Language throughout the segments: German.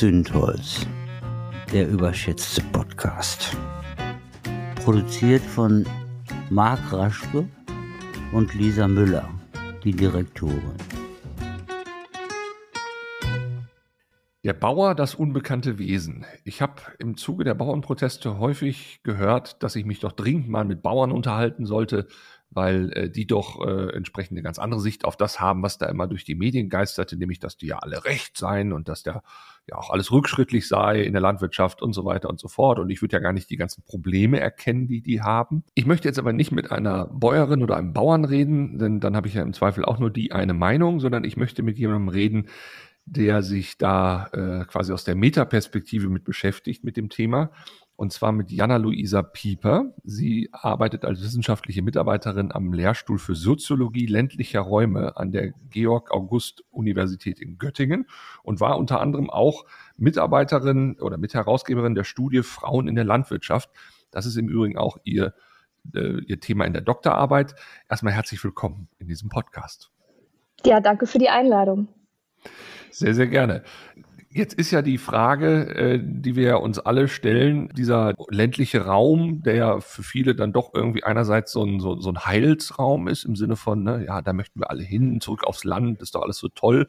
Zündholz, der überschätzte Podcast. Produziert von Marc Raschke und Lisa Müller, die Direktorin. Der Bauer, das unbekannte Wesen. Ich habe im Zuge der Bauernproteste häufig gehört, dass ich mich doch dringend mal mit Bauern unterhalten sollte, weil äh, die doch äh, entsprechend eine ganz andere Sicht auf das haben, was da immer durch die Medien geisterte, nämlich dass die ja alle recht seien und dass der ja auch alles rückschrittlich sei in der Landwirtschaft und so weiter und so fort. Und ich würde ja gar nicht die ganzen Probleme erkennen, die die haben. Ich möchte jetzt aber nicht mit einer Bäuerin oder einem Bauern reden, denn dann habe ich ja im Zweifel auch nur die eine Meinung, sondern ich möchte mit jemandem reden, der sich da äh, quasi aus der Metaperspektive mit beschäftigt mit dem Thema und zwar mit Jana-Luisa Pieper. Sie arbeitet als wissenschaftliche Mitarbeiterin am Lehrstuhl für Soziologie ländlicher Räume an der Georg-August-Universität in Göttingen und war unter anderem auch Mitarbeiterin oder Mitherausgeberin der Studie Frauen in der Landwirtschaft. Das ist im Übrigen auch ihr, äh, ihr Thema in der Doktorarbeit. Erstmal herzlich willkommen in diesem Podcast. Ja, danke für die Einladung. Sehr, sehr gerne. Jetzt ist ja die Frage, äh, die wir uns alle stellen, dieser ländliche Raum, der ja für viele dann doch irgendwie einerseits so ein, so, so ein Heilsraum ist, im Sinne von, ne, ja, da möchten wir alle hin, zurück aufs Land, ist doch alles so toll.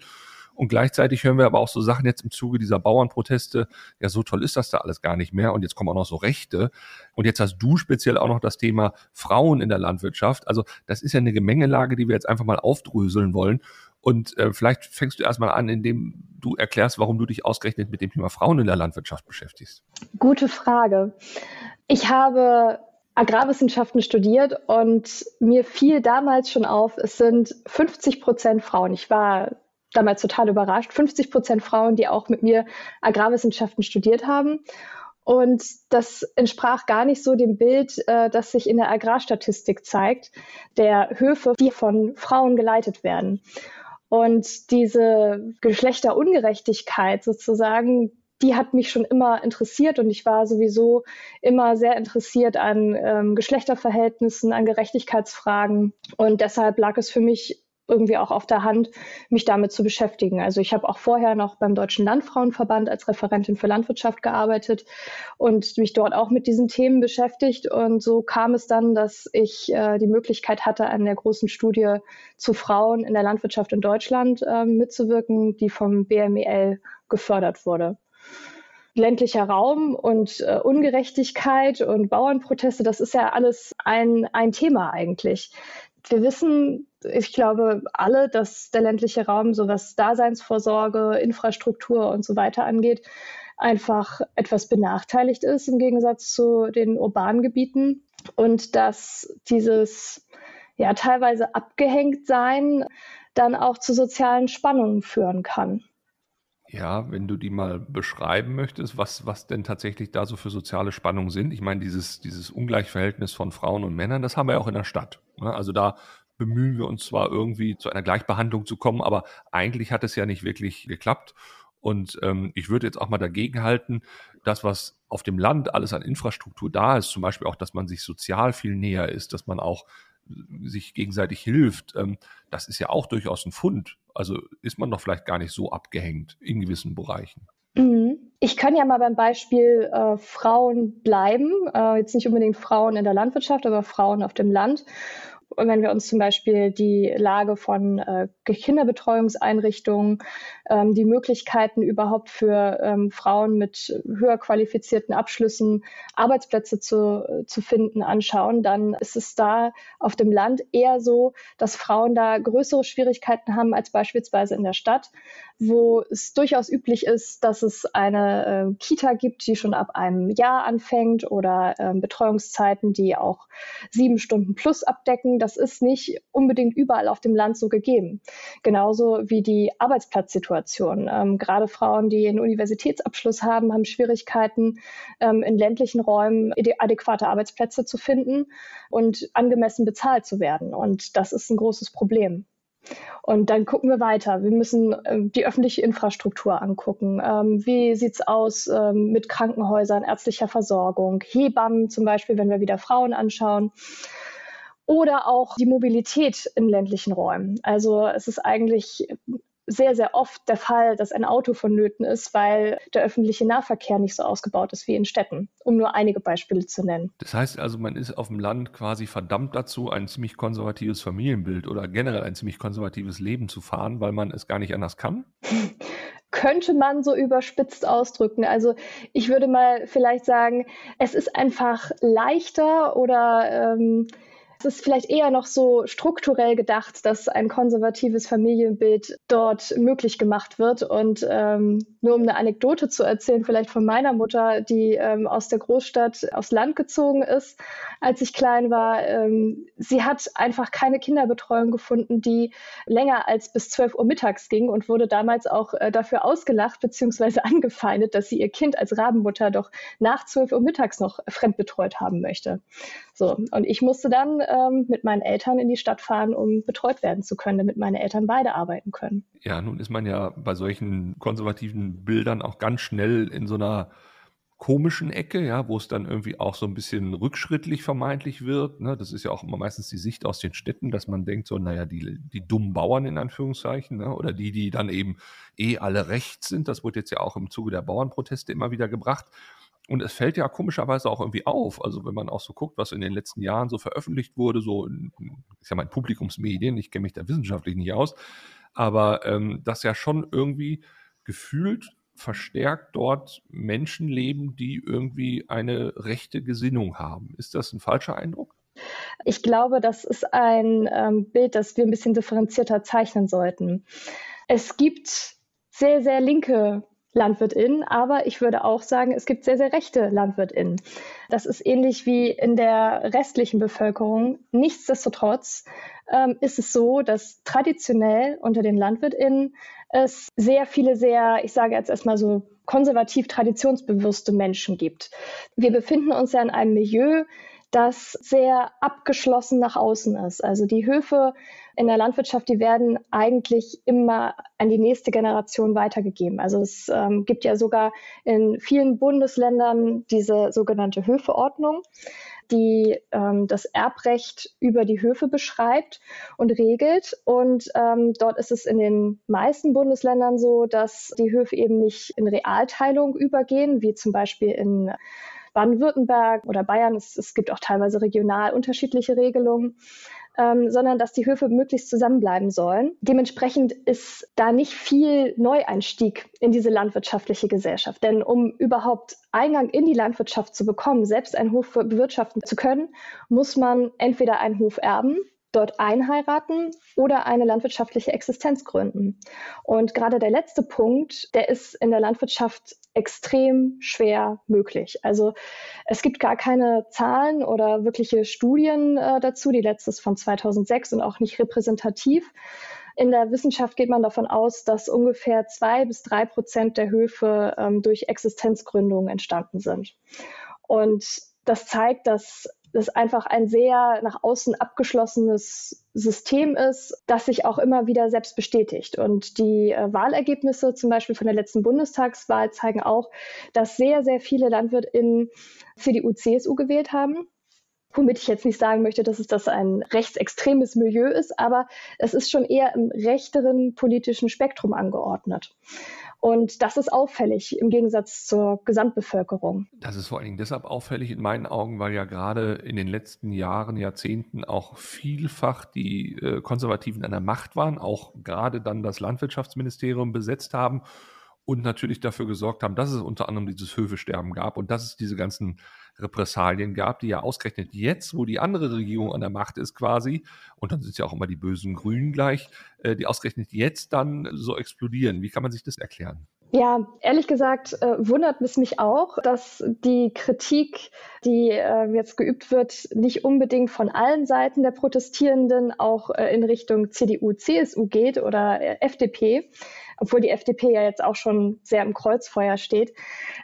Und gleichzeitig hören wir aber auch so Sachen jetzt im Zuge dieser Bauernproteste, ja, so toll ist das da alles gar nicht mehr. Und jetzt kommen auch noch so Rechte. Und jetzt hast du speziell auch noch das Thema Frauen in der Landwirtschaft. Also das ist ja eine Gemengelage, die wir jetzt einfach mal aufdröseln wollen. Und äh, vielleicht fängst du erstmal an, indem du erklärst, warum du dich ausgerechnet mit dem Thema Frauen in der Landwirtschaft beschäftigst. Gute Frage. Ich habe Agrarwissenschaften studiert und mir fiel damals schon auf, es sind 50 Prozent Frauen. Ich war damals total überrascht. 50 Prozent Frauen, die auch mit mir Agrarwissenschaften studiert haben. Und das entsprach gar nicht so dem Bild, äh, das sich in der Agrarstatistik zeigt, der Höfe, die von Frauen geleitet werden. Und diese Geschlechterungerechtigkeit sozusagen, die hat mich schon immer interessiert und ich war sowieso immer sehr interessiert an ähm, Geschlechterverhältnissen, an Gerechtigkeitsfragen. Und deshalb lag es für mich irgendwie auch auf der Hand, mich damit zu beschäftigen. Also ich habe auch vorher noch beim Deutschen Landfrauenverband als Referentin für Landwirtschaft gearbeitet und mich dort auch mit diesen Themen beschäftigt. Und so kam es dann, dass ich äh, die Möglichkeit hatte, an der großen Studie zu Frauen in der Landwirtschaft in Deutschland äh, mitzuwirken, die vom BMEL gefördert wurde ländlicher Raum und äh, Ungerechtigkeit und Bauernproteste, das ist ja alles ein, ein Thema eigentlich. Wir wissen, ich glaube alle, dass der ländliche Raum, so was Daseinsvorsorge, Infrastruktur und so weiter angeht, einfach etwas benachteiligt ist im Gegensatz zu den urbanen Gebieten und dass dieses ja teilweise abgehängt sein dann auch zu sozialen Spannungen führen kann. Ja, wenn du die mal beschreiben möchtest, was, was denn tatsächlich da so für soziale Spannungen sind. Ich meine, dieses, dieses Ungleichverhältnis von Frauen und Männern, das haben wir ja auch in der Stadt. Ne? Also da bemühen wir uns zwar irgendwie zu einer Gleichbehandlung zu kommen, aber eigentlich hat es ja nicht wirklich geklappt. Und ähm, ich würde jetzt auch mal dagegen halten, das, was auf dem Land alles an Infrastruktur da ist, zum Beispiel auch, dass man sich sozial viel näher ist, dass man auch sich gegenseitig hilft, ähm, das ist ja auch durchaus ein Fund. Also ist man doch vielleicht gar nicht so abgehängt in gewissen Bereichen. Mhm. Ich kann ja mal beim Beispiel äh, Frauen bleiben. Äh, jetzt nicht unbedingt Frauen in der Landwirtschaft, aber Frauen auf dem Land. Und wenn wir uns zum Beispiel die Lage von äh, Kinderbetreuungseinrichtungen, ähm, die Möglichkeiten überhaupt für ähm, Frauen mit höher qualifizierten Abschlüssen Arbeitsplätze zu, äh, zu finden anschauen, dann ist es da auf dem Land eher so, dass Frauen da größere Schwierigkeiten haben als beispielsweise in der Stadt, wo es durchaus üblich ist, dass es eine äh, Kita gibt, die schon ab einem Jahr anfängt oder äh, Betreuungszeiten, die auch sieben Stunden plus abdecken das ist nicht unbedingt überall auf dem Land so gegeben. Genauso wie die Arbeitsplatzsituation. Ähm, gerade Frauen, die einen Universitätsabschluss haben, haben Schwierigkeiten, ähm, in ländlichen Räumen adäquate Arbeitsplätze zu finden und angemessen bezahlt zu werden. Und das ist ein großes Problem. Und dann gucken wir weiter. Wir müssen ähm, die öffentliche Infrastruktur angucken. Ähm, wie sieht's aus ähm, mit Krankenhäusern, ärztlicher Versorgung, Hebammen zum Beispiel, wenn wir wieder Frauen anschauen oder auch die Mobilität in ländlichen Räumen. Also es ist eigentlich sehr, sehr oft der Fall, dass ein Auto vonnöten ist, weil der öffentliche Nahverkehr nicht so ausgebaut ist wie in Städten, um nur einige Beispiele zu nennen. Das heißt also, man ist auf dem Land quasi verdammt dazu, ein ziemlich konservatives Familienbild oder generell ein ziemlich konservatives Leben zu fahren, weil man es gar nicht anders kann? könnte man so überspitzt ausdrücken. Also ich würde mal vielleicht sagen, es ist einfach leichter oder ähm, es ist vielleicht eher noch so strukturell gedacht, dass ein konservatives Familienbild dort möglich gemacht wird. Und ähm, nur um eine Anekdote zu erzählen, vielleicht von meiner Mutter, die ähm, aus der Großstadt aufs Land gezogen ist, als ich klein war. Ähm, sie hat einfach keine Kinderbetreuung gefunden, die länger als bis 12 Uhr mittags ging und wurde damals auch äh, dafür ausgelacht bzw. angefeindet, dass sie ihr Kind als Rabenmutter doch nach 12 Uhr mittags noch fremdbetreut haben möchte. So, und ich musste dann ähm, mit meinen Eltern in die Stadt fahren, um betreut werden zu können, damit meine Eltern beide arbeiten können. Ja, nun ist man ja bei solchen konservativen Bildern auch ganz schnell in so einer komischen Ecke, ja, wo es dann irgendwie auch so ein bisschen rückschrittlich vermeintlich wird. Ne? Das ist ja auch immer meistens die Sicht aus den Städten, dass man denkt so, naja, die, die dummen Bauern in Anführungszeichen, ne? oder die, die dann eben eh alle rechts sind. Das wurde jetzt ja auch im Zuge der Bauernproteste immer wieder gebracht. Und es fällt ja komischerweise auch irgendwie auf. Also wenn man auch so guckt, was in den letzten Jahren so veröffentlicht wurde, so in, ich sag Publikumsmedien, ich kenne mich da wissenschaftlich nicht aus, aber ähm, dass ja schon irgendwie gefühlt verstärkt dort Menschen leben, die irgendwie eine rechte Gesinnung haben. Ist das ein falscher Eindruck? Ich glaube, das ist ein ähm, Bild, das wir ein bisschen differenzierter zeichnen sollten. Es gibt sehr, sehr linke LandwirtInnen, aber ich würde auch sagen, es gibt sehr, sehr rechte LandwirtInnen. Das ist ähnlich wie in der restlichen Bevölkerung. Nichtsdestotrotz ähm, ist es so, dass traditionell unter den LandwirtInnen es sehr viele sehr, ich sage jetzt erstmal so konservativ traditionsbewusste Menschen gibt. Wir befinden uns ja in einem Milieu, das sehr abgeschlossen nach außen ist. Also die Höfe in der Landwirtschaft, die werden eigentlich immer an die nächste Generation weitergegeben. Also es ähm, gibt ja sogar in vielen Bundesländern diese sogenannte Höfeordnung die ähm, das Erbrecht über die Höfe beschreibt und regelt. Und ähm, dort ist es in den meisten Bundesländern so, dass die Höfe eben nicht in Realteilung übergehen, wie zum Beispiel in Baden-Württemberg oder Bayern. Es, es gibt auch teilweise regional unterschiedliche Regelungen. Ähm, sondern dass die Höfe möglichst zusammenbleiben sollen. Dementsprechend ist da nicht viel Neueinstieg in diese landwirtschaftliche Gesellschaft. Denn um überhaupt Eingang in die Landwirtschaft zu bekommen, selbst einen Hof bewirtschaften zu können, muss man entweder einen Hof erben dort einheiraten oder eine landwirtschaftliche Existenz gründen. Und gerade der letzte Punkt, der ist in der Landwirtschaft extrem schwer möglich. Also es gibt gar keine Zahlen oder wirkliche Studien äh, dazu. Die letzte ist von 2006 und auch nicht repräsentativ. In der Wissenschaft geht man davon aus, dass ungefähr zwei bis drei Prozent der Höfe ähm, durch Existenzgründungen entstanden sind. Und das zeigt, dass das einfach ein sehr nach außen abgeschlossenes System ist, das sich auch immer wieder selbst bestätigt. Und die äh, Wahlergebnisse zum Beispiel von der letzten Bundestagswahl zeigen auch, dass sehr, sehr viele LandwirtInnen CDU, CSU gewählt haben. Womit ich jetzt nicht sagen möchte, dass es das ein rechtsextremes Milieu ist, aber es ist schon eher im rechteren politischen Spektrum angeordnet. Und das ist auffällig im Gegensatz zur Gesamtbevölkerung. Das ist vor allen Dingen deshalb auffällig in meinen Augen, weil ja gerade in den letzten Jahren, Jahrzehnten auch vielfach die äh, Konservativen an der Macht waren, auch gerade dann das Landwirtschaftsministerium besetzt haben und natürlich dafür gesorgt haben, dass es unter anderem dieses Höfesterben gab und dass es diese ganzen Repressalien gab, die ja ausgerechnet jetzt, wo die andere Regierung an der Macht ist quasi, und dann sind es ja auch immer die bösen Grünen gleich, äh, die ausgerechnet jetzt dann so explodieren. Wie kann man sich das erklären? Ja, ehrlich gesagt äh, wundert es mich auch, dass die Kritik, die äh, jetzt geübt wird, nicht unbedingt von allen Seiten der Protestierenden auch äh, in Richtung CDU, CSU geht oder äh, FDP, obwohl die FDP ja jetzt auch schon sehr im Kreuzfeuer steht.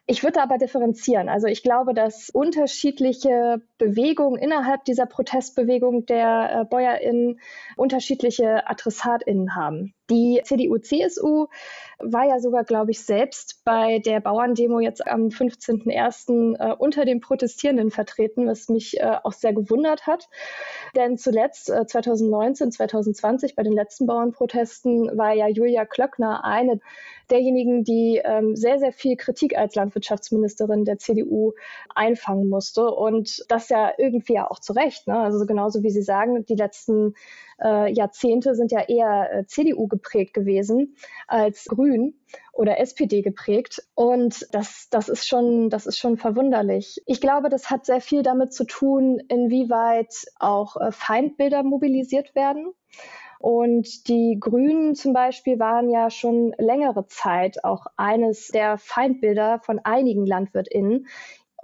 Ich würde aber differenzieren. Also ich glaube, dass unterschiedliche Bewegungen innerhalb dieser Protestbewegung der äh, BäuerInnen unterschiedliche AdressatInnen haben. Die CDU-CSU war ja sogar, glaube ich, selbst bei der Bauerndemo jetzt am 15.01. Äh, unter den Protestierenden vertreten, was mich äh, auch sehr gewundert hat. Denn zuletzt, äh, 2019, 2020, bei den letzten Bauernprotesten, war ja Julia Klöckner eine derjenigen, die ähm, sehr, sehr viel Kritik als Landwirtschaftsministerin der CDU einfangen musste. Und das ja irgendwie ja auch zu Recht. Ne? Also genauso wie Sie sagen, die letzten äh, Jahrzehnte sind ja eher äh, CDU geprägt gewesen als Grün oder SPD geprägt. Und das, das ist schon, das ist schon verwunderlich. Ich glaube, das hat sehr viel damit zu tun, inwieweit auch äh, Feindbilder mobilisiert werden. Und die Grünen zum Beispiel waren ja schon längere Zeit auch eines der Feindbilder von einigen LandwirtInnen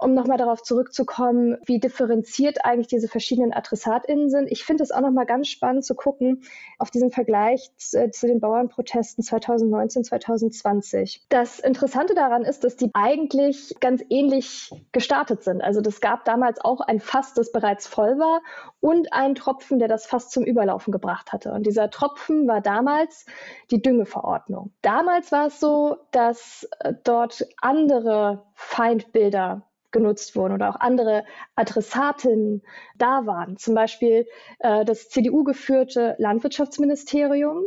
um nochmal darauf zurückzukommen, wie differenziert eigentlich diese verschiedenen AdressatInnen sind. Ich finde es auch nochmal ganz spannend zu gucken auf diesen Vergleich zu, äh, zu, den Bauernprotesten 2019, 2020. Das Interessante daran ist, dass die eigentlich ganz ähnlich gestartet sind. Also das gab damals auch ein Fass, das bereits voll war und einen Tropfen, der das Fass zum Überlaufen gebracht hatte. Und dieser Tropfen war damals die Düngeverordnung. Damals war es so, dass äh, dort andere Feindbilder genutzt wurden oder auch andere Adressatinnen da waren. Zum Beispiel äh, das CDU-geführte Landwirtschaftsministerium,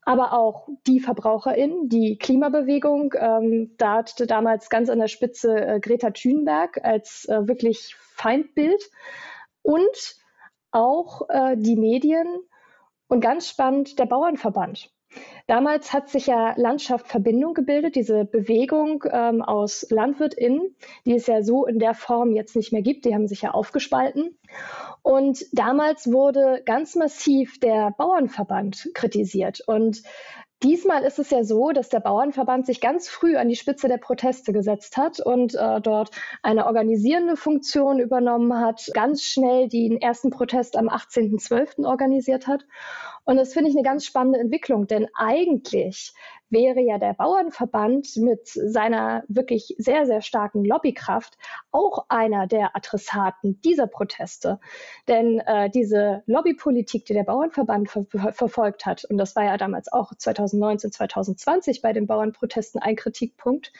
aber auch die VerbraucherInnen, die Klimabewegung. Ähm, da hatte damals ganz an der Spitze äh, Greta Thunberg als äh, wirklich Feindbild und auch äh, die Medien und ganz spannend der Bauernverband. Damals hat sich ja Landschaft Verbindung gebildet, diese Bewegung ähm, aus LandwirtInnen, die es ja so in der Form jetzt nicht mehr gibt. Die haben sich ja aufgespalten. Und damals wurde ganz massiv der Bauernverband kritisiert. Und Diesmal ist es ja so, dass der Bauernverband sich ganz früh an die Spitze der Proteste gesetzt hat und äh, dort eine organisierende Funktion übernommen hat, ganz schnell den ersten Protest am 18.12. organisiert hat. Und das finde ich eine ganz spannende Entwicklung, denn eigentlich wäre ja der Bauernverband mit seiner wirklich sehr, sehr starken Lobbykraft auch einer der Adressaten dieser Proteste. Denn äh, diese Lobbypolitik, die der Bauernverband ver ver verfolgt hat, und das war ja damals auch 2019, 2020 bei den Bauernprotesten ein Kritikpunkt,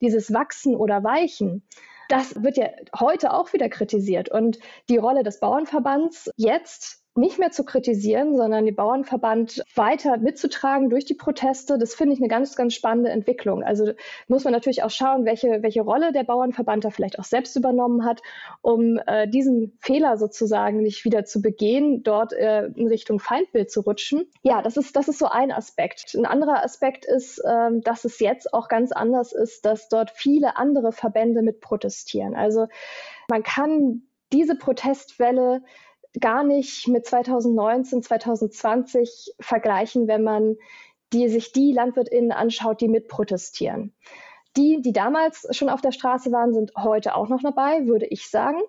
dieses Wachsen oder Weichen, das wird ja heute auch wieder kritisiert. Und die Rolle des Bauernverbands jetzt nicht mehr zu kritisieren, sondern den Bauernverband weiter mitzutragen durch die Proteste. Das finde ich eine ganz, ganz spannende Entwicklung. Also muss man natürlich auch schauen, welche, welche Rolle der Bauernverband da vielleicht auch selbst übernommen hat, um äh, diesen Fehler sozusagen nicht wieder zu begehen, dort äh, in Richtung Feindbild zu rutschen. Ja, das ist, das ist so ein Aspekt. Ein anderer Aspekt ist, äh, dass es jetzt auch ganz anders ist, dass dort viele andere Verbände mit protestieren. Also man kann diese Protestwelle gar nicht mit 2019, 2020 vergleichen, wenn man die, sich die LandwirtInnen anschaut, die mitprotestieren. Die, die damals schon auf der Straße waren, sind heute auch noch dabei, würde ich sagen.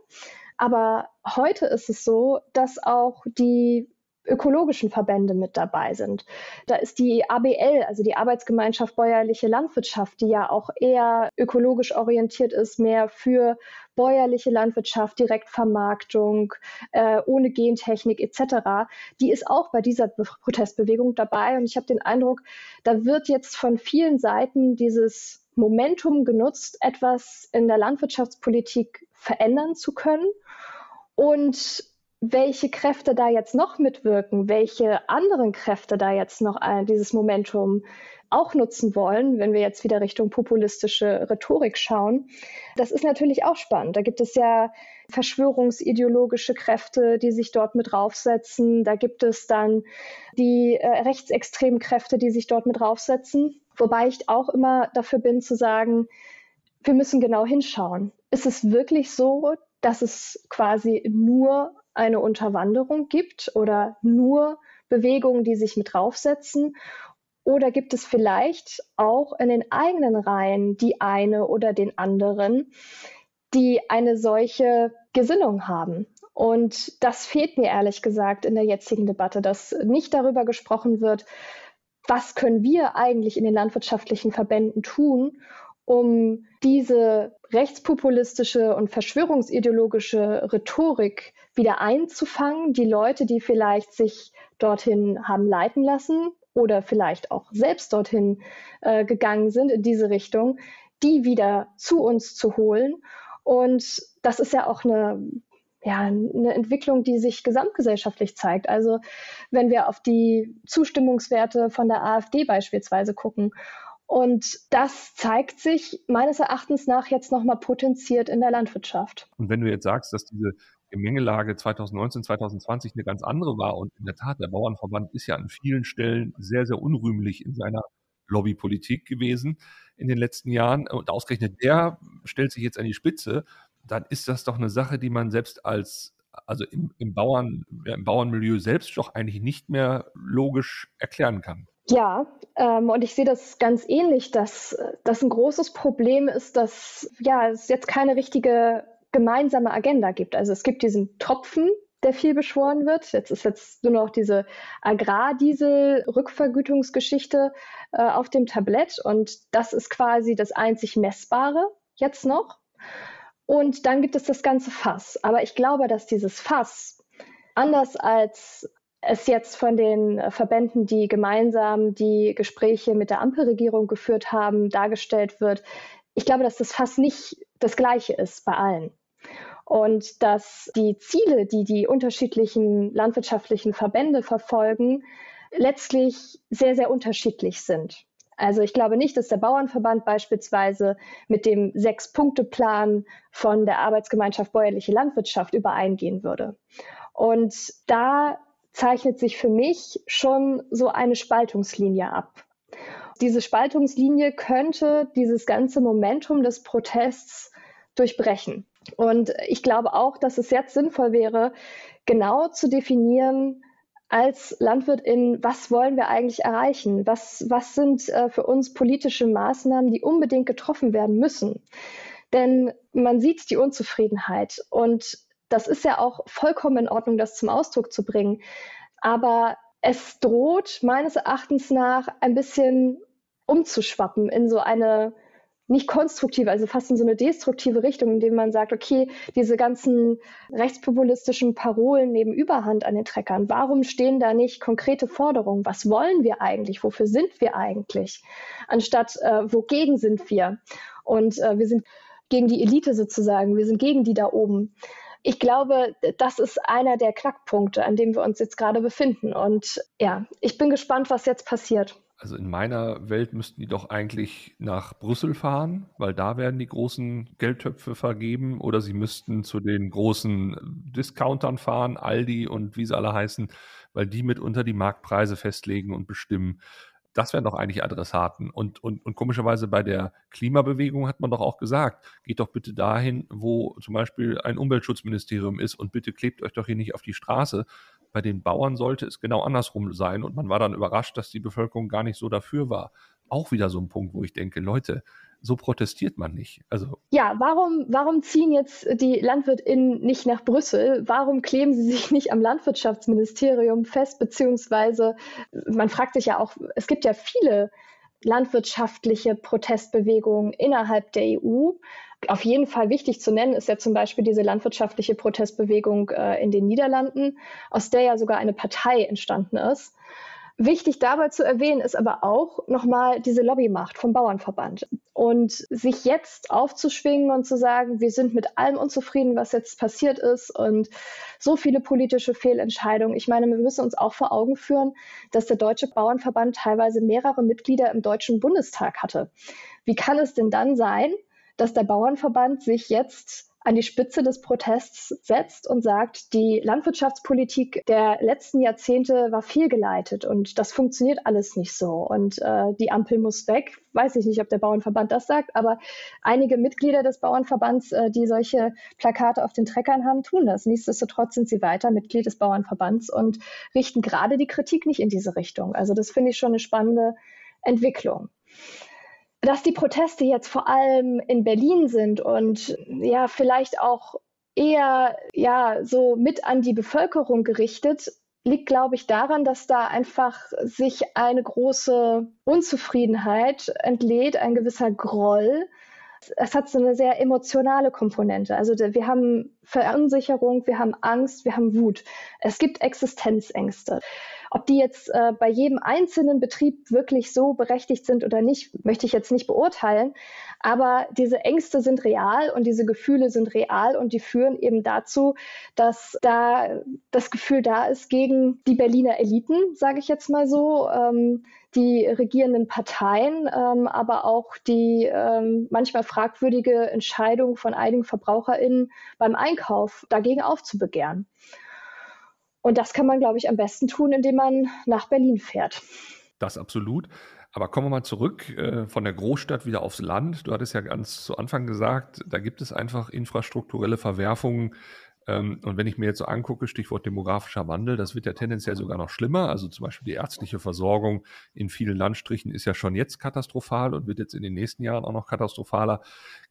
Aber heute ist es so, dass auch die ökologischen Verbände mit dabei sind. Da ist die ABL, also die Arbeitsgemeinschaft Bäuerliche Landwirtschaft, die ja auch eher ökologisch orientiert ist, mehr für bäuerliche Landwirtschaft, Direktvermarktung, äh, ohne Gentechnik etc., die ist auch bei dieser Protestbewegung dabei. Und ich habe den Eindruck, da wird jetzt von vielen Seiten dieses Momentum genutzt, etwas in der Landwirtschaftspolitik verändern zu können. Und welche Kräfte da jetzt noch mitwirken, welche anderen Kräfte da jetzt noch dieses Momentum auch nutzen wollen, wenn wir jetzt wieder Richtung populistische Rhetorik schauen. Das ist natürlich auch spannend. Da gibt es ja verschwörungsideologische Kräfte, die sich dort mit draufsetzen. Da gibt es dann die äh, rechtsextremen Kräfte, die sich dort mit draufsetzen. Wobei ich auch immer dafür bin zu sagen, wir müssen genau hinschauen. Ist es wirklich so, dass es quasi nur eine Unterwanderung gibt oder nur Bewegungen, die sich mit draufsetzen? Oder gibt es vielleicht auch in den eigenen Reihen die eine oder den anderen, die eine solche Gesinnung haben? Und das fehlt mir ehrlich gesagt in der jetzigen Debatte, dass nicht darüber gesprochen wird, was können wir eigentlich in den landwirtschaftlichen Verbänden tun, um diese rechtspopulistische und verschwörungsideologische Rhetorik wieder einzufangen, die Leute, die vielleicht sich dorthin haben leiten lassen oder vielleicht auch selbst dorthin äh, gegangen sind in diese Richtung, die wieder zu uns zu holen. Und das ist ja auch eine ja, eine Entwicklung, die sich gesamtgesellschaftlich zeigt. Also wenn wir auf die Zustimmungswerte von der AfD beispielsweise gucken. Und das zeigt sich meines Erachtens nach jetzt nochmal potenziert in der Landwirtschaft. Und wenn du jetzt sagst, dass diese Gemengelage 2019, 2020 eine ganz andere war und in der Tat, der Bauernverband ist ja an vielen Stellen sehr, sehr unrühmlich in seiner Lobbypolitik gewesen in den letzten Jahren. Und ausgerechnet der stellt sich jetzt an die Spitze dann ist das doch eine Sache, die man selbst als, also im, im, Bauern, im Bauernmilieu selbst doch eigentlich nicht mehr logisch erklären kann. Ja, ähm, und ich sehe das ganz ähnlich, dass das ein großes Problem ist, dass ja, es jetzt keine richtige gemeinsame Agenda gibt. Also es gibt diesen Tropfen, der viel beschworen wird. Jetzt ist jetzt nur noch diese Agrardiesel-Rückvergütungsgeschichte äh, auf dem Tablett und das ist quasi das einzig Messbare jetzt noch. Und dann gibt es das ganze Fass. Aber ich glaube, dass dieses Fass, anders als es jetzt von den Verbänden, die gemeinsam die Gespräche mit der Ampelregierung geführt haben, dargestellt wird, ich glaube, dass das Fass nicht das gleiche ist bei allen. Und dass die Ziele, die die unterschiedlichen landwirtschaftlichen Verbände verfolgen, letztlich sehr, sehr unterschiedlich sind. Also ich glaube nicht, dass der Bauernverband beispielsweise mit dem Sechs-Punkte-Plan von der Arbeitsgemeinschaft Bäuerliche Landwirtschaft übereingehen würde. Und da zeichnet sich für mich schon so eine Spaltungslinie ab. Diese Spaltungslinie könnte dieses ganze Momentum des Protests durchbrechen. Und ich glaube auch, dass es jetzt sinnvoll wäre, genau zu definieren, als Landwirtin, was wollen wir eigentlich erreichen? Was, was sind äh, für uns politische Maßnahmen, die unbedingt getroffen werden müssen? Denn man sieht die Unzufriedenheit und das ist ja auch vollkommen in Ordnung, das zum Ausdruck zu bringen. Aber es droht meines Erachtens nach ein bisschen umzuschwappen in so eine nicht konstruktive, also fast in so eine destruktive Richtung, indem man sagt, okay, diese ganzen rechtspopulistischen Parolen nehmen Überhand an den Treckern. Warum stehen da nicht konkrete Forderungen? Was wollen wir eigentlich? Wofür sind wir eigentlich? Anstatt, äh, wogegen sind wir? Und äh, wir sind gegen die Elite sozusagen. Wir sind gegen die da oben. Ich glaube, das ist einer der Knackpunkte, an dem wir uns jetzt gerade befinden. Und ja, ich bin gespannt, was jetzt passiert. Also in meiner Welt müssten die doch eigentlich nach Brüssel fahren, weil da werden die großen Geldtöpfe vergeben oder sie müssten zu den großen Discountern fahren, Aldi und wie sie alle heißen, weil die mitunter die Marktpreise festlegen und bestimmen. Das wären doch eigentlich Adressaten. Und, und, und komischerweise bei der Klimabewegung hat man doch auch gesagt, geht doch bitte dahin, wo zum Beispiel ein Umweltschutzministerium ist und bitte klebt euch doch hier nicht auf die Straße, bei den Bauern sollte es genau andersrum sein und man war dann überrascht, dass die Bevölkerung gar nicht so dafür war. Auch wieder so ein Punkt, wo ich denke, Leute, so protestiert man nicht. Also ja, warum, warum ziehen jetzt die LandwirtInnen nicht nach Brüssel? Warum kleben sie sich nicht am Landwirtschaftsministerium fest? Beziehungsweise, man fragt sich ja auch, es gibt ja viele landwirtschaftliche Protestbewegungen innerhalb der EU. Auf jeden Fall wichtig zu nennen ist ja zum Beispiel diese landwirtschaftliche Protestbewegung äh, in den Niederlanden, aus der ja sogar eine Partei entstanden ist. Wichtig dabei zu erwähnen ist aber auch nochmal diese Lobbymacht vom Bauernverband. Und sich jetzt aufzuschwingen und zu sagen, wir sind mit allem unzufrieden, was jetzt passiert ist und so viele politische Fehlentscheidungen. Ich meine, wir müssen uns auch vor Augen führen, dass der Deutsche Bauernverband teilweise mehrere Mitglieder im Deutschen Bundestag hatte. Wie kann es denn dann sein, dass der Bauernverband sich jetzt an die Spitze des Protests setzt und sagt, die Landwirtschaftspolitik der letzten Jahrzehnte war fehlgeleitet und das funktioniert alles nicht so und äh, die Ampel muss weg. Weiß ich nicht, ob der Bauernverband das sagt, aber einige Mitglieder des Bauernverbands, äh, die solche Plakate auf den Treckern haben, tun das. Nichtsdestotrotz sind sie weiter Mitglied des Bauernverbands und richten gerade die Kritik nicht in diese Richtung. Also das finde ich schon eine spannende Entwicklung dass die Proteste jetzt vor allem in Berlin sind und ja, vielleicht auch eher ja, so mit an die Bevölkerung gerichtet, liegt, glaube ich, daran, dass da einfach sich eine große Unzufriedenheit entlädt, ein gewisser Groll. Es hat so eine sehr emotionale Komponente. Also wir haben Verunsicherung, wir haben Angst, wir haben Wut. Es gibt Existenzängste. Ob die jetzt äh, bei jedem einzelnen Betrieb wirklich so berechtigt sind oder nicht, möchte ich jetzt nicht beurteilen. Aber diese Ängste sind real und diese Gefühle sind real und die führen eben dazu, dass da das Gefühl da ist gegen die Berliner Eliten, sage ich jetzt mal so, ähm, die regierenden Parteien, ähm, aber auch die ähm, manchmal fragwürdige Entscheidung von einigen VerbraucherInnen beim Einkauf dagegen aufzubegehren. Und das kann man, glaube ich, am besten tun, indem man nach Berlin fährt. Das absolut. Aber kommen wir mal zurück äh, von der Großstadt wieder aufs Land. Du hattest ja ganz zu Anfang gesagt, da gibt es einfach infrastrukturelle Verwerfungen, ähm, und wenn ich mir jetzt so angucke, Stichwort demografischer Wandel, das wird ja tendenziell sogar noch schlimmer. Also zum Beispiel die ärztliche Versorgung in vielen Landstrichen ist ja schon jetzt katastrophal und wird jetzt in den nächsten Jahren auch noch katastrophaler.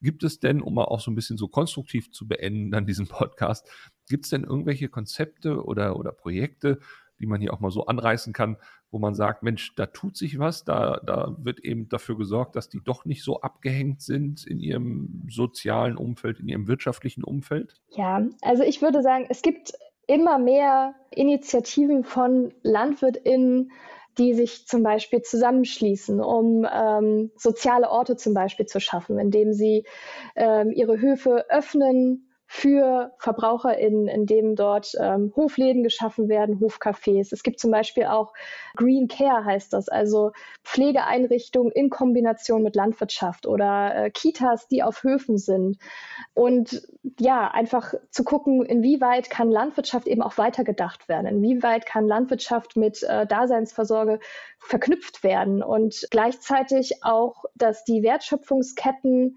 Gibt es denn, um mal auch so ein bisschen so konstruktiv zu beenden, dann diesen Podcast, gibt es denn irgendwelche Konzepte oder, oder Projekte, die man hier auch mal so anreißen kann, wo man sagt, Mensch, da tut sich was, da, da wird eben dafür gesorgt, dass die doch nicht so abgehängt sind in ihrem sozialen Umfeld, in ihrem wirtschaftlichen Umfeld? Ja, also ich würde sagen, es gibt immer mehr Initiativen von LandwirtInnen, die sich zum Beispiel zusammenschließen, um ähm, soziale Orte zum Beispiel zu schaffen, indem sie ähm, ihre Höfe öffnen für VerbraucherInnen, indem dort ähm, Hofläden geschaffen werden, Hofcafés. Es gibt zum Beispiel auch Green Care heißt das, also Pflegeeinrichtungen in Kombination mit Landwirtschaft oder äh, Kitas, die auf Höfen sind. Und ja, einfach zu gucken, inwieweit kann Landwirtschaft eben auch weitergedacht werden, inwieweit kann Landwirtschaft mit äh, Daseinsversorge verknüpft werden und gleichzeitig auch, dass die Wertschöpfungsketten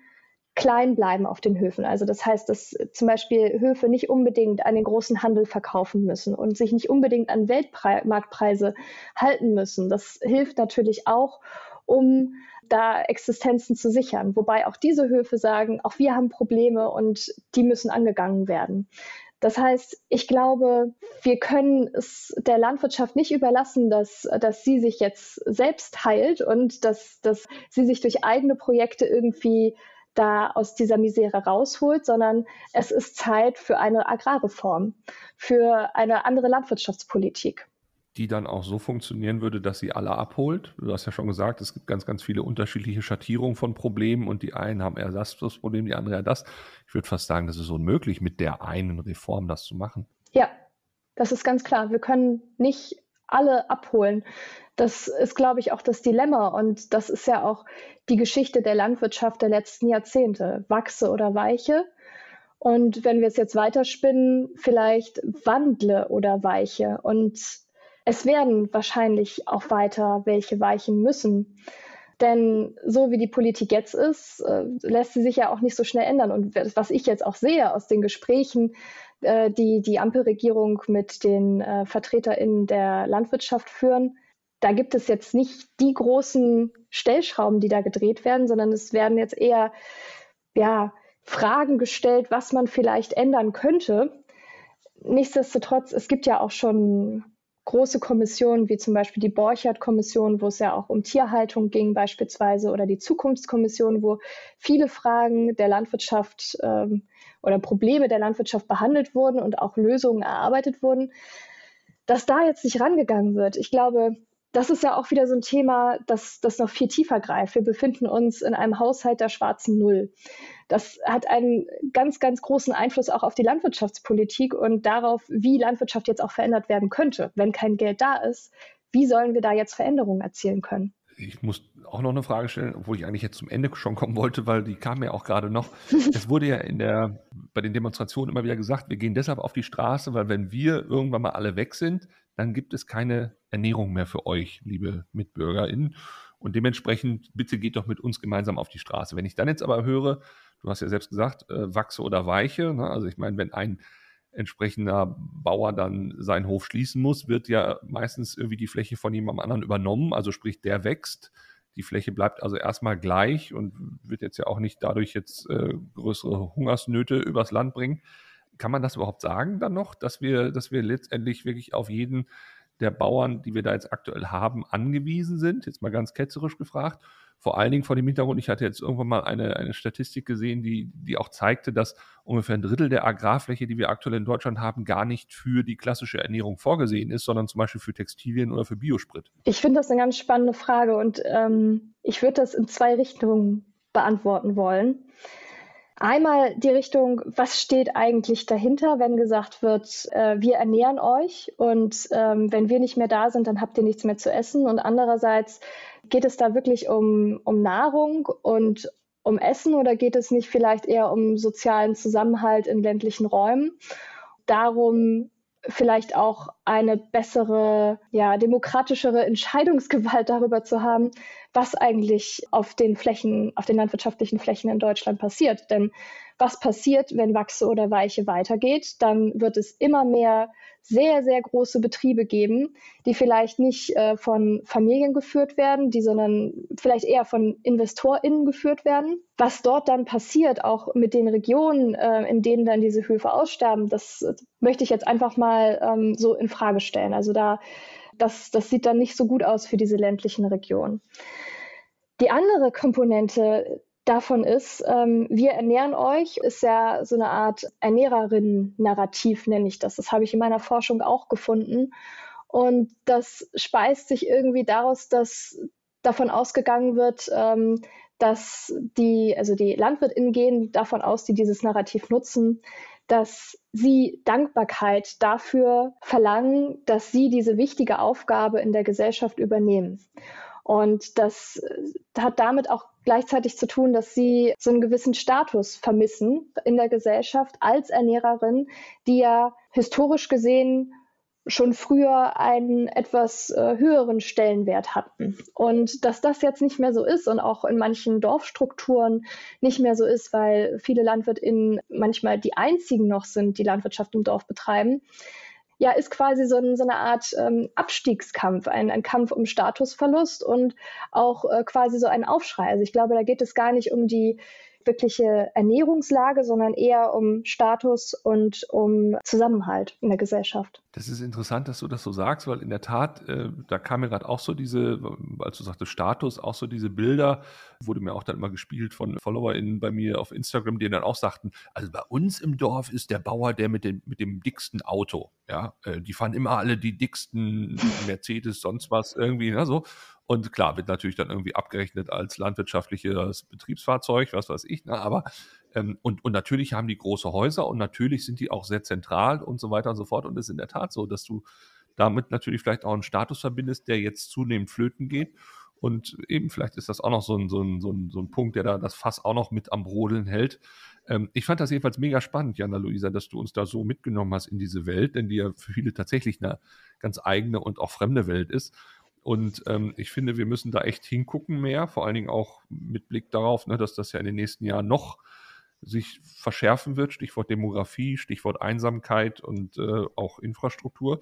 klein bleiben auf den Höfen. Also das heißt, dass zum Beispiel Höfe nicht unbedingt an den großen Handel verkaufen müssen und sich nicht unbedingt an Weltmarktpreise halten müssen. Das hilft natürlich auch, um da Existenzen zu sichern. Wobei auch diese Höfe sagen, auch wir haben Probleme und die müssen angegangen werden. Das heißt, ich glaube, wir können es der Landwirtschaft nicht überlassen, dass, dass sie sich jetzt selbst heilt und dass, dass sie sich durch eigene Projekte irgendwie da aus dieser Misere rausholt, sondern es ist Zeit für eine Agrarreform, für eine andere Landwirtschaftspolitik. Die dann auch so funktionieren würde, dass sie alle abholt. Du hast ja schon gesagt, es gibt ganz, ganz viele unterschiedliche Schattierungen von Problemen und die einen haben eher das, das Problem, die anderen eher das. Ich würde fast sagen, das ist unmöglich, mit der einen Reform das zu machen. Ja, das ist ganz klar. Wir können nicht alle abholen. Das ist, glaube ich, auch das Dilemma. Und das ist ja auch die Geschichte der Landwirtschaft der letzten Jahrzehnte. Wachse oder weiche. Und wenn wir es jetzt weiterspinnen, vielleicht wandle oder weiche. Und es werden wahrscheinlich auch weiter welche weichen müssen. Denn so wie die Politik jetzt ist, äh, lässt sie sich ja auch nicht so schnell ändern. Und was ich jetzt auch sehe aus den Gesprächen, äh, die die Ampelregierung mit den äh, VertreterInnen der Landwirtschaft führen, da gibt es jetzt nicht die großen Stellschrauben, die da gedreht werden, sondern es werden jetzt eher ja, Fragen gestellt, was man vielleicht ändern könnte. Nichtsdestotrotz, es gibt ja auch schon große Kommissionen, wie zum Beispiel die Borchardt-Kommission, wo es ja auch um Tierhaltung ging beispielsweise, oder die Zukunftskommission, wo viele Fragen der Landwirtschaft ähm, oder Probleme der Landwirtschaft behandelt wurden und auch Lösungen erarbeitet wurden. Dass da jetzt nicht rangegangen wird, ich glaube, das ist ja auch wieder so ein Thema, das, das noch viel tiefer greift. Wir befinden uns in einem Haushalt der schwarzen Null. Das hat einen ganz, ganz großen Einfluss auch auf die Landwirtschaftspolitik und darauf, wie Landwirtschaft jetzt auch verändert werden könnte. Wenn kein Geld da ist, wie sollen wir da jetzt Veränderungen erzielen können? Ich muss auch noch eine Frage stellen, obwohl ich eigentlich jetzt zum Ende schon kommen wollte, weil die kam ja auch gerade noch. es wurde ja in der, bei den Demonstrationen immer wieder gesagt, wir gehen deshalb auf die Straße, weil wenn wir irgendwann mal alle weg sind, dann gibt es keine Ernährung mehr für euch, liebe MitbürgerInnen. Und dementsprechend, bitte geht doch mit uns gemeinsam auf die Straße. Wenn ich dann jetzt aber höre, du hast ja selbst gesagt, äh, wachse oder weiche, ne? also ich meine, wenn ein entsprechender Bauer dann seinen Hof schließen muss, wird ja meistens irgendwie die Fläche von jemandem anderen übernommen, also sprich, der wächst. Die Fläche bleibt also erstmal gleich und wird jetzt ja auch nicht dadurch jetzt äh, größere Hungersnöte übers Land bringen. Kann man das überhaupt sagen dann noch, dass wir, dass wir letztendlich wirklich auf jeden der Bauern, die wir da jetzt aktuell haben, angewiesen sind? Jetzt mal ganz ketzerisch gefragt. Vor allen Dingen vor dem Hintergrund, ich hatte jetzt irgendwann mal eine, eine Statistik gesehen, die, die auch zeigte, dass ungefähr ein Drittel der Agrarfläche, die wir aktuell in Deutschland haben, gar nicht für die klassische Ernährung vorgesehen ist, sondern zum Beispiel für Textilien oder für Biosprit. Ich finde das eine ganz spannende Frage und ähm, ich würde das in zwei Richtungen beantworten wollen. Einmal die Richtung, was steht eigentlich dahinter, wenn gesagt wird, äh, wir ernähren euch und ähm, wenn wir nicht mehr da sind, dann habt ihr nichts mehr zu essen. Und andererseits, geht es da wirklich um, um Nahrung und um Essen oder geht es nicht vielleicht eher um sozialen Zusammenhalt in ländlichen Räumen? Darum, vielleicht auch eine bessere, ja, demokratischere Entscheidungsgewalt darüber zu haben, was eigentlich auf den Flächen, auf den landwirtschaftlichen Flächen in Deutschland passiert. Denn was passiert, wenn Wachse oder Weiche weitergeht? Dann wird es immer mehr sehr, sehr große Betriebe geben, die vielleicht nicht äh, von Familien geführt werden, die sondern vielleicht eher von InvestorInnen geführt werden. Was dort dann passiert, auch mit den Regionen, äh, in denen dann diese Höfe aussterben, das möchte ich jetzt einfach mal ähm, so in Frage stellen. Also da, das, das sieht dann nicht so gut aus für diese ländlichen Regionen. Die andere Komponente, davon ist, ähm, wir ernähren euch, ist ja so eine Art Ernährerinnen-Narrativ, nenne ich das. Das habe ich in meiner Forschung auch gefunden. Und das speist sich irgendwie daraus, dass davon ausgegangen wird, ähm, dass die, also die LandwirtInnen gehen davon aus, die dieses Narrativ nutzen, dass sie Dankbarkeit dafür verlangen, dass sie diese wichtige Aufgabe in der Gesellschaft übernehmen. Und das äh, hat damit auch gleichzeitig zu tun, dass sie so einen gewissen Status vermissen in der Gesellschaft als Ernährerin, die ja historisch gesehen schon früher einen etwas äh, höheren Stellenwert hatten. Und dass das jetzt nicht mehr so ist und auch in manchen Dorfstrukturen nicht mehr so ist, weil viele LandwirtInnen manchmal die einzigen noch sind, die Landwirtschaft im Dorf betreiben, ja, ist quasi so, ein, so eine Art ähm, Abstiegskampf, ein, ein Kampf um Statusverlust und auch äh, quasi so ein Aufschrei. Also ich glaube, da geht es gar nicht um die wirkliche Ernährungslage, sondern eher um Status und um Zusammenhalt in der Gesellschaft. Das ist interessant, dass du das so sagst, weil in der Tat, äh, da kam mir gerade auch so diese, als du sagtest Status, auch so diese Bilder, wurde mir auch dann immer gespielt von FollowerInnen bei mir auf Instagram, die dann auch sagten, also bei uns im Dorf ist der Bauer der mit dem, mit dem dicksten Auto. Ja, äh, die fahren immer alle die dicksten Mercedes, sonst was irgendwie, ne, so. Und klar, wird natürlich dann irgendwie abgerechnet als landwirtschaftliches Betriebsfahrzeug, was weiß ich, ne? aber ähm, und, und natürlich haben die große Häuser und natürlich sind die auch sehr zentral und so weiter und so fort. Und es ist in der Tat so, dass du damit natürlich vielleicht auch einen Status verbindest, der jetzt zunehmend flöten geht. Und eben, vielleicht ist das auch noch so ein, so ein, so ein, so ein Punkt, der da das Fass auch noch mit am Brodeln hält. Ähm, ich fand das jedenfalls mega spannend, Jana Luisa, dass du uns da so mitgenommen hast in diese Welt, denn die ja für viele tatsächlich eine ganz eigene und auch fremde Welt ist. Und ähm, ich finde, wir müssen da echt hingucken mehr, vor allen Dingen auch mit Blick darauf, ne, dass das ja in den nächsten Jahren noch sich verschärfen wird. Stichwort Demografie, Stichwort Einsamkeit und äh, auch Infrastruktur.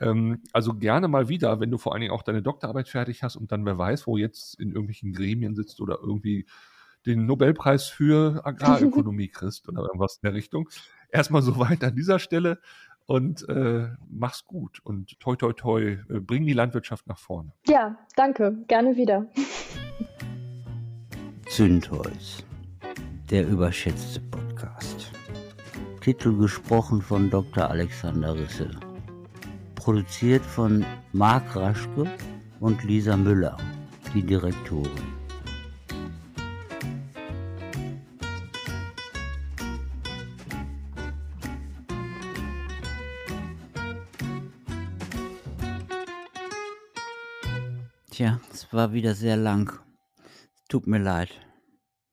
Ähm, also gerne mal wieder, wenn du vor allen Dingen auch deine Doktorarbeit fertig hast und dann wer weiß, wo jetzt in irgendwelchen Gremien sitzt oder irgendwie den Nobelpreis für Agrarökonomie kriegst oder irgendwas in der Richtung. Erstmal soweit an dieser Stelle und äh, mach's gut und toi toi toi, äh, bring die Landwirtschaft nach vorne. Ja, danke, gerne wieder. Zündholz, der überschätzte Podcast. Titel gesprochen von Dr. Alexander Risse. Produziert von Marc Raschke und Lisa Müller, die Direktorin. Tja, es war wieder sehr lang. Tut mir leid.